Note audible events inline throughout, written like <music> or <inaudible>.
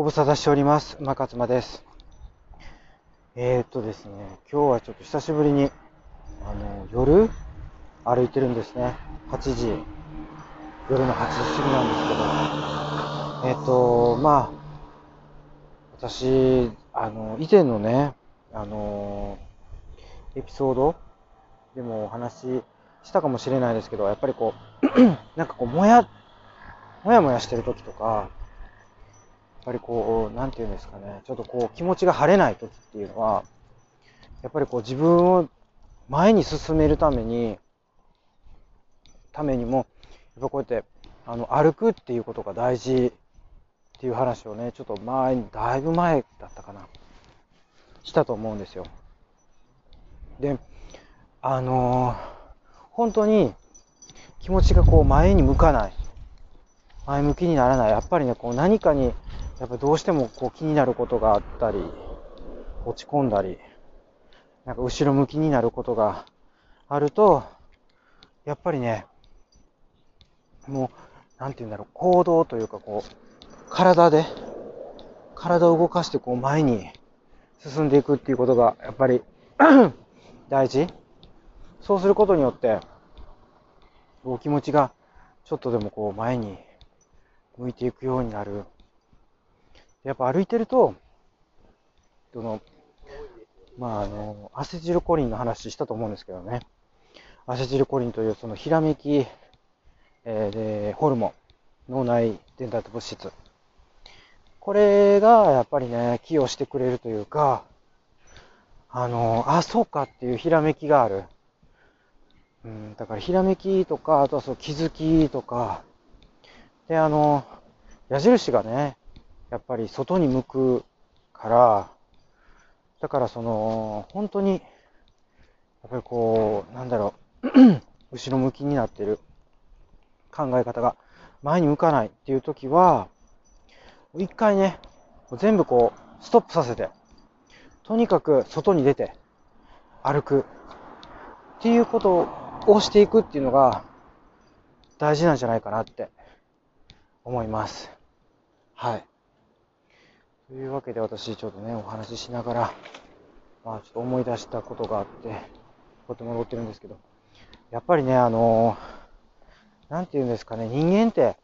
ご無沙汰しております。馬勝間です。えー、っとですね、今日はちょっと久しぶりに、あの、夜歩いてるんですね。8時、夜の8時過ぎなんですけど、えー、っと、まあ、私、あの、以前のね、あの、エピソードでもお話ししたかもしれないですけど、やっぱりこう、<clears throat> なんかこう、もや、もやもやしてる時とか、ぱりこう、なんていうんですかね、ちょっとこう、気持ちが晴れない時っていうのは、やっぱりこう、自分を前に進めるために、ためにも、やっぱこうやって、あの、歩くっていうことが大事っていう話をね、ちょっと前に、だいぶ前だったかな、したと思うんですよ。で、あのー、本当に気持ちがこう前に向かない。前向きにならない。やっぱりね、こう何かに、やっぱどうしてもこう気になることがあったり、落ち込んだり、なんか後ろ向きになることがあると、やっぱりね、もう、なんて言うんだろう、行動というかこう、体で、体を動かしてこう前に進んでいくっていうことが、やっぱり <clears throat> 大事。そうすることによって、お気持ちがちょっとでもこう前に向いていくようになる。やっぱ歩いてると、その、まああの、アセチルコリンの話したと思うんですけどね。アセチルコリンというそのひらめき、えー、で、ホルモン、脳内伝達物質。これがやっぱりね、寄与してくれるというか、あの、あ、そうかっていうひらめきがある。うん、だからひらめきとか、あとはそう気づきとか、で、あの、矢印がね、やっぱり外に向くから、だからその、本当に、やっぱりこう、なんだろう、<clears throat> 後ろ向きになってる考え方が前に向かないっていう時は、一回ね、全部こう、ストップさせて、とにかく外に出て歩くっていうことをしていくっていうのが大事なんじゃないかなって思います。はい。というわけで私ちょっとね、お話ししながら、まあちょっと思い出したことがあって、こうやって戻ってるんですけど、やっぱりね、あのなんて言うんですかね、人間って、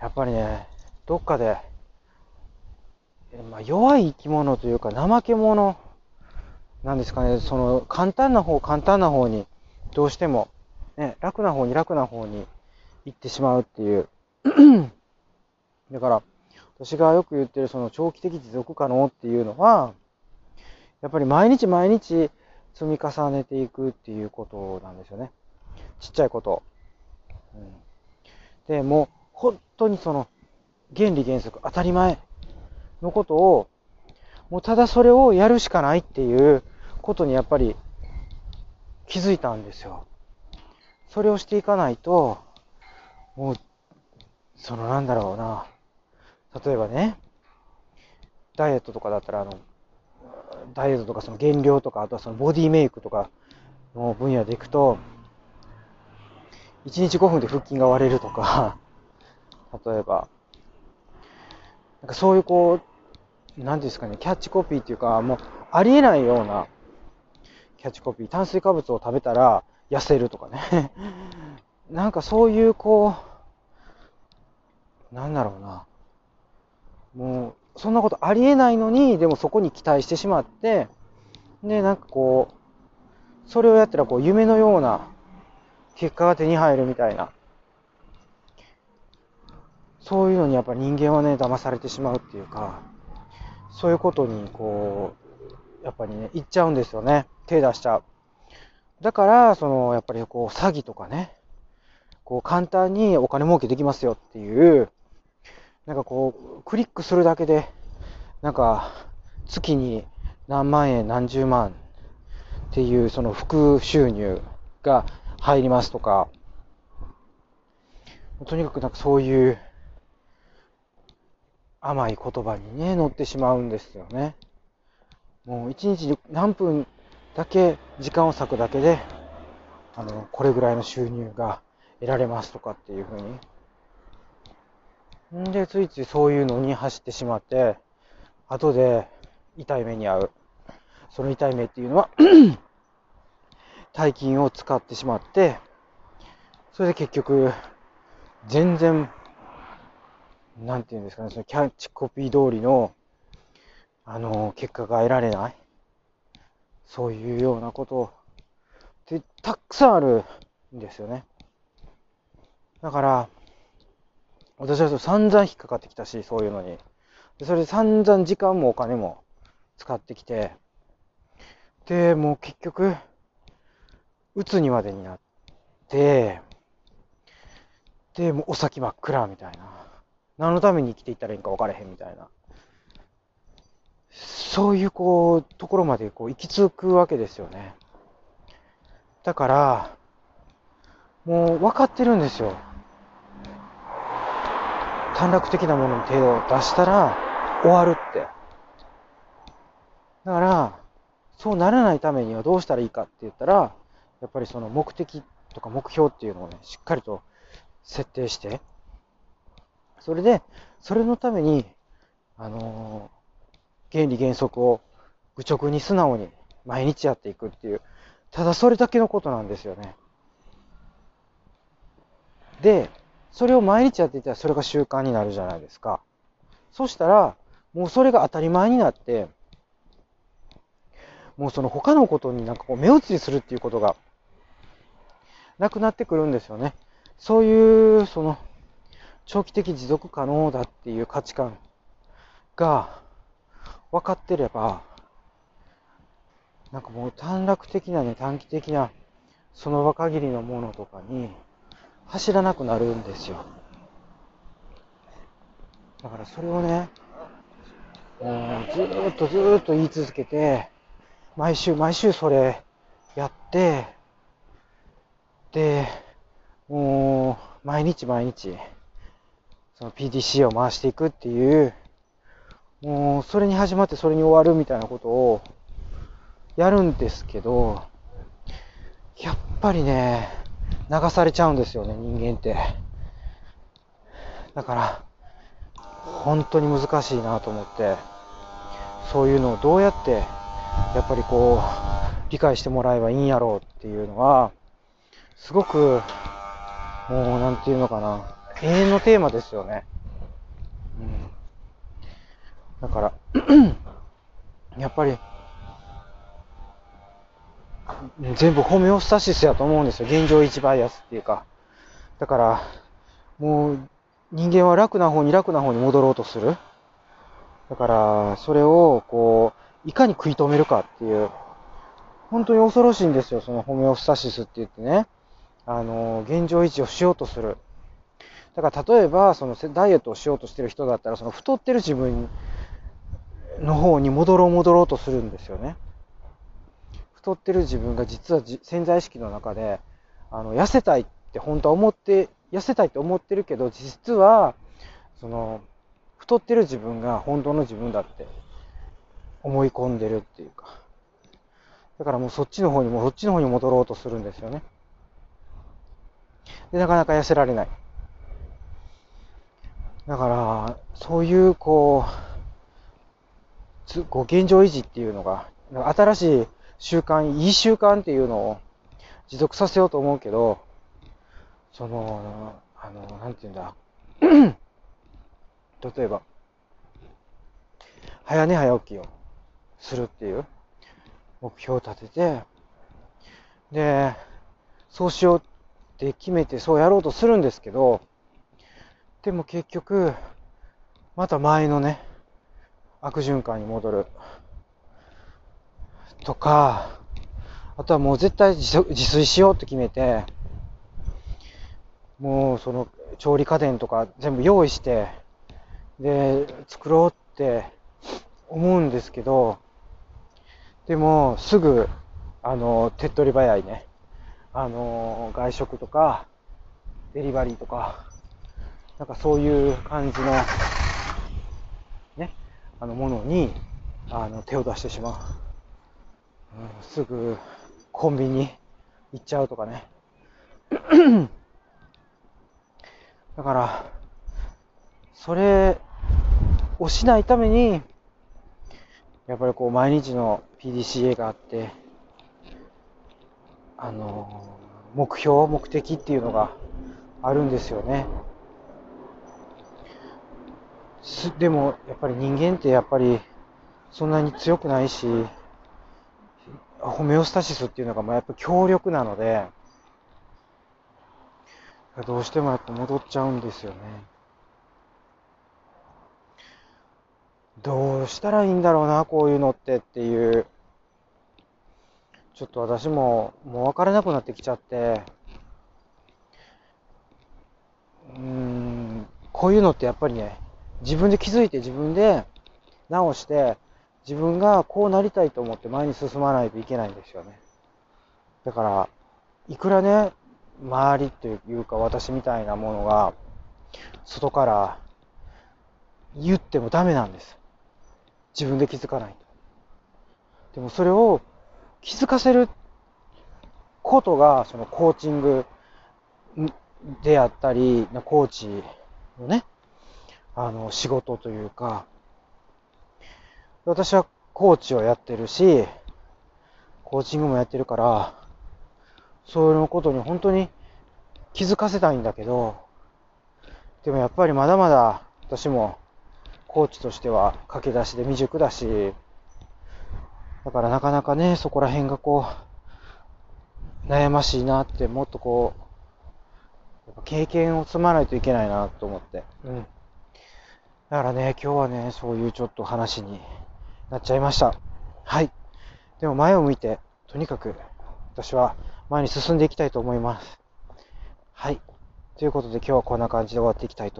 やっぱりね、どっかで、まあ、弱い生き物というか怠け者なんですかね、その簡単な方、簡単な方にどうしても、ね、楽な方に楽な方に行ってしまうっていう。<clears throat> だから、私がよく言ってるその長期的持続可能っていうのは、やっぱり毎日毎日積み重ねていくっていうことなんですよね。ちっちゃいこと。うん、で、もう本当にその原理原則当たり前のことを、もうただそれをやるしかないっていうことにやっぱり気づいたんですよ。それをしていかないと、もう、そのなんだろうな。例えばね、ダイエットとかだったら、あの、ダイエットとかその減量とか、あとはそのボディメイクとかの分野でいくと、1日5分で腹筋が割れるとか、例えば、なんかそういうこう、なんですかね、キャッチコピーっていうか、もうありえないようなキャッチコピー、炭水化物を食べたら痩せるとかね。<laughs> なんかそういうこう、なんだろうな。もう、そんなことありえないのに、でもそこに期待してしまって、で、なんかこう、それをやったらこう、夢のような結果が手に入るみたいな。そういうのにやっぱ人間はね、騙されてしまうっていうか、そういうことにこう、やっぱりね、行っちゃうんですよね。手出しちゃう。だから、その、やっぱりこう、詐欺とかね、こう、簡単にお金儲けできますよっていう、なんかこう、クリックするだけで、なんか、月に何万円、何十万っていう、その副収入が入りますとか、とにかくなんかそういう甘い言葉にね、乗ってしまうんですよね。もう一日に何分だけ時間を割くだけで、あの、これぐらいの収入が得られますとかっていうふうに。んで、ついついそういうのに走ってしまって、後で痛い目に遭う。その痛い目っていうのは <clears throat> 大金を使ってしまって、それで結局、全然、なんていうんですかね、そのキャッチコピー通りの、あの、結果が得られない。そういうようなことってたくさんあるんですよね。だから、私は散々引っかかってきたし、そういうのに。でそれで散々時間もお金も使ってきて、で、もう結局、打つにまでになって、で、もうお先真っ暗みたいな。何のために生きていったらいいんか分からへんみたいな。そういうこう、ところまでこう行き着くわけですよね。だから、もう分かってるんですよ。短絡的なものに手を出したら終わるって。だから、そうならないためにはどうしたらいいかって言ったら、やっぱりその目的とか目標っていうのをね、しっかりと設定して、それで、それのために、あのー、原理原則を愚直に素直に毎日やっていくっていう、ただそれだけのことなんですよね。で、それを毎日やっていたらそれが習慣になるじゃないですか。そしたら、もうそれが当たり前になって、もうその他のことになんかこう目移りするっていうことがなくなってくるんですよね。そういう、その、長期的持続可能だっていう価値観が分かってれば、なんかもう短絡的なね、短期的な、その場限りのものとかに走らなくなるんですよ。だからそれをね、もうずーっとずーっと言い続けて、毎週毎週それやって、で、もう毎日毎日、その PDC を回していくっていう、もうそれに始まってそれに終わるみたいなことをやるんですけど、やっぱりね、流されちゃうんですよね、人間って。だから、本当に難しいなと思って、そういうのをどうやって、やっぱりこう、理解してもらえばいいんやろうっていうのは、すごく、もう、なんていうのかな、永遠のテーマですよね。うん。だから <clears throat> やっぱり、全部ホメオスタシスやと思うんですよ。現状維持バイアスっていうか。だから、もう人間は楽な方に楽な方に戻ろうとする。だから、それを、こう、いかに食い止めるかっていう、本当に恐ろしいんですよ、そのホメオスタシスって言ってね。あの、現状維持をしようとする。だから、例えば、そのダイエットをしようとしてる人だったら、その太ってる自分の方に戻ろう戻ろうとするんですよね。太ってる自分が実は潜在意識の中で、あの、痩せたいって本当は思って、痩せたいって思ってるけど、実は、その、太ってる自分が本当の自分だって思い込んでるっていうか。だからもうそっちの方にも、そっちの方に戻ろうとするんですよね。で、なかなか痩せられない。だから、そういう、こう、こう現状維持っていうのが、新しい習慣、いい習慣っていうのを持続させようと思うけど、その、あの、なんて言うんだ？<clears throat> 例えば、早寝早起きをするっていう目標を立てて、で、そうしようって決めてそうやろうとするんですけど、でも結局、また前のね、悪循環に戻る。とか、あとはもう絶対自炊しようって決めて、もうその調理家電とか全部用意して、で、作ろうって思うんですけど、でもすぐ、あの、手っ取り早いね、あの、外食とか、デリバリーとか、なんかそういう感じの、ね、あの、ものに、あの、手を出してしまう。うん、すぐコンビニ行っちゃうとかね。<clears throat> だから、それをしないために、やっぱりこう毎日の PDCA があって、あの、目標、目的っていうのがあるんですよね。でも、やっぱり人間ってやっぱりそんなに強くないし、ホメオスタシスっていうのがもうやっぱ強力なので、どうしてもやっぱ戻っちゃうんですよね。どうしたらいいんだろうな、こういうのってっていう、ちょっと私ももう分からなくなってきちゃって、うーん、こういうのってやっぱりね、自分で気づいて自分で直して、自分がこうなりたいと思って前に進まないといけないんですよね。だから、いくらね、周りというか私みたいなものが、外から言ってもダメなんです。自分で気づかないと。でもそれを気づかせることが、そのコーチングであったり、コーチのね、あの、仕事というか、私はコーチをやってるし、コーチングもやってるから、そういうことに本当に気づかせたいんだけど、でもやっぱりまだまだ私もコーチとしては駆け出しで未熟だし、だからなかなかね、そこら辺がこう、悩ましいなって、もっとこう、やっぱ経験を積まないといけないなと思って。うん。だからね、今日はね、そういうちょっと話になっちゃいました。はい。でも前を向いて、とにかく私は前に進んでいきたいと思います。はい。ということで今日はこんな感じで終わっていきたいと